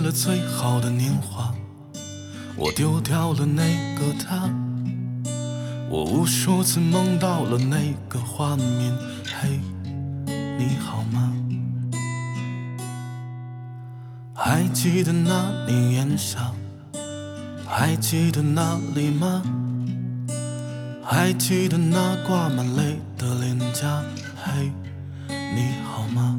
了最好的年华，我丢掉了那个他，我无数次梦到了那个画面。嘿，你好吗？还记得那年炎夏，还记得那里吗？还记得那挂满泪的脸颊？嘿，你好吗？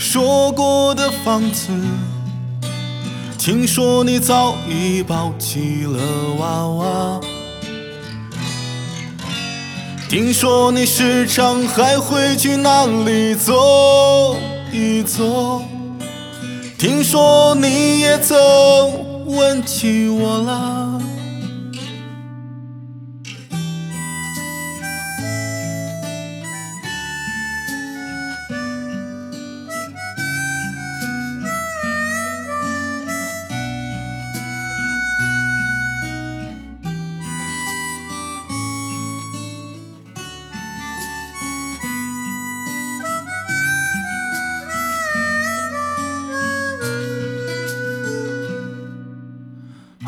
说过的房子，听说你早已抱起了娃娃，听说你时常还会去那里走一走，听说你也曾问起我了。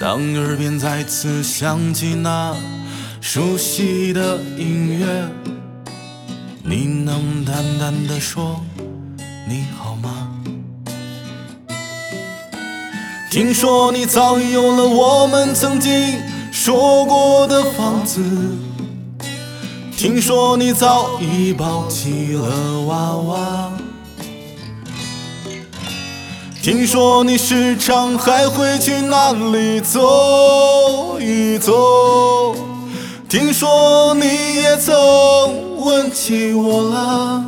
当耳边再次响起那熟悉的音乐，你能淡淡的说你好吗？听说你早已有了我们曾经说过的房子，听说你早已抱起了娃娃。听说你时常还会去那里走一走，听说你也曾问起我了，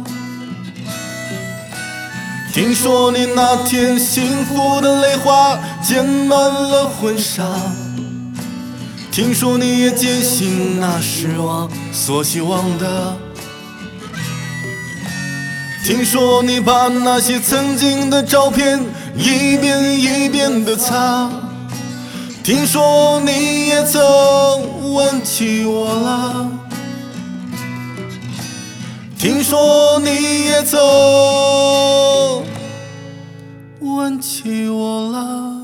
听说你那天幸福的泪花溅满了婚纱，听说你也坚信那是我所希望的。听说你把那些曾经的照片一遍一遍的擦，听说你也曾问起我了，听说你也曾问起我了。